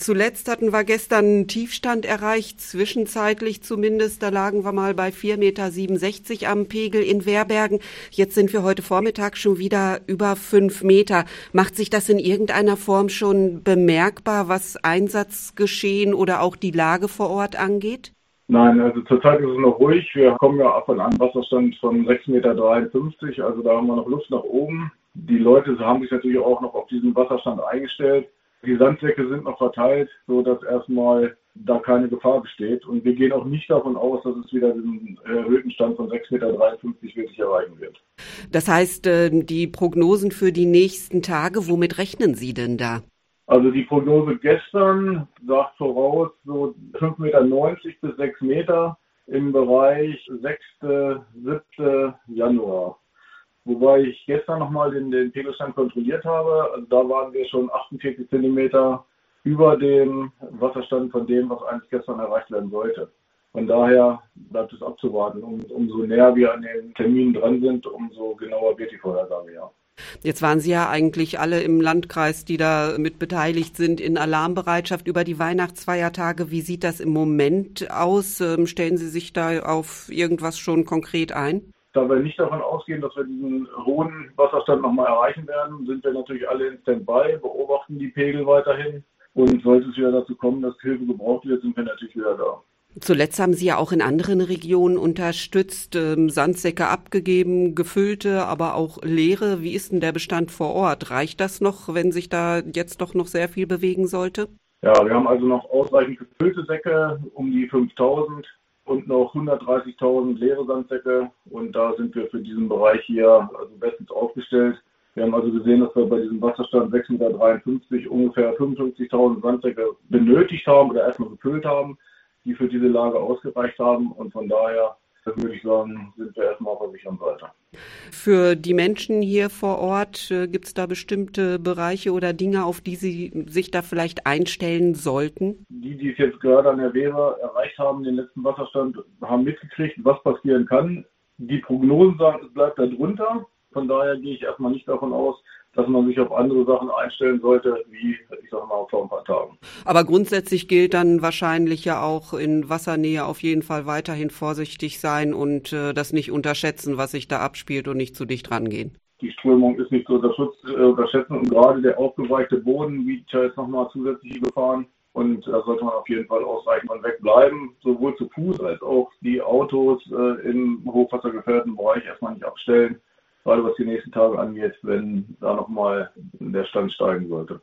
Zuletzt hatten wir gestern einen Tiefstand erreicht, zwischenzeitlich zumindest. Da lagen wir mal bei 4,67 Meter am Pegel in Werbergen. Jetzt sind wir heute Vormittag schon wieder über fünf Meter. Macht sich das in irgendeiner Form schon bemerkbar, was Einsatzgeschehen oder auch die Lage vor Ort angeht? Nein, also zurzeit ist es noch ruhig. Wir kommen ja von einem Wasserstand von 6,53 Meter, also da haben wir noch Luft nach oben. Die Leute haben sich natürlich auch noch auf diesen Wasserstand eingestellt. Die Sandsäcke sind noch verteilt, so dass erstmal da keine Gefahr besteht. Und wir gehen auch nicht davon aus, dass es wieder den erhöhten Stand von 6,53 Meter wirklich erreichen wird. Das heißt, äh, die Prognosen für die nächsten Tage, womit rechnen Sie denn da? Also die Prognose gestern sagt voraus so 5,90 Meter bis 6 Meter im Bereich 6. 7. Januar. Wobei ich gestern nochmal den, den Pegelstand kontrolliert habe. Also da waren wir schon 48 Zentimeter über dem Wasserstand von dem, was eigentlich gestern erreicht werden sollte. Von daher bleibt es abzuwarten. Um, umso näher wir an den Terminen dran sind, umso genauer wird die Vorhersage, ja. Jetzt waren Sie ja eigentlich alle im Landkreis, die da mit beteiligt sind, in Alarmbereitschaft über die Weihnachtsfeiertage. Wie sieht das im Moment aus? Ähm, stellen Sie sich da auf irgendwas schon konkret ein? Da wir nicht davon ausgehen, dass wir diesen hohen Wasserstand nochmal erreichen werden, sind wir natürlich alle in Standby, beobachten die Pegel weiterhin. Und sollte es wieder dazu kommen, dass Hilfe gebraucht wird, sind wir natürlich wieder da. Zuletzt haben Sie ja auch in anderen Regionen unterstützt, ähm, Sandsäcke abgegeben, gefüllte, aber auch leere. Wie ist denn der Bestand vor Ort? Reicht das noch, wenn sich da jetzt doch noch sehr viel bewegen sollte? Ja, wir haben also noch ausreichend gefüllte Säcke, um die 5000 und noch 130.000 leere Sandsäcke. Und da sind wir für diesen Bereich hier also bestens aufgestellt. Wir haben also gesehen, dass wir bei diesem Wasserstand 6,53 Meter ungefähr 55.000 Sandsäcke benötigt haben oder erstmal gefüllt haben, die für diese Lage ausgereicht haben. Und von daher würde ich sagen, sind wir erstmal auf der sicheren Seite. Für die Menschen hier vor Ort äh, gibt es da bestimmte Bereiche oder Dinge, auf die sie sich da vielleicht einstellen sollten? Die, die es jetzt gerade an der Wehr erreicht haben, den letzten Wasserstand, haben mitgekriegt, was passieren kann. Die Prognosen sagen, es bleibt da drunter. Von daher gehe ich erstmal nicht davon aus, dass man sich auf andere Sachen einstellen sollte, wie, ich sag mal, vor ein paar Tagen. Aber grundsätzlich gilt dann wahrscheinlich ja auch in Wassernähe auf jeden Fall weiterhin vorsichtig sein und äh, das nicht unterschätzen, was sich da abspielt und nicht zu dicht rangehen. Die Strömung ist nicht zu äh, unterschätzen und gerade der aufgeweichte Boden bietet ja jetzt nochmal zusätzliche Gefahren. Und da sollte man auf jeden Fall ausreichend von wegbleiben, sowohl zu Fuß als auch die Autos äh, im hochwassergefährdeten Bereich erstmal nicht abstellen gerade was die nächsten Tage angeht, wenn da nochmal der Stand steigen sollte.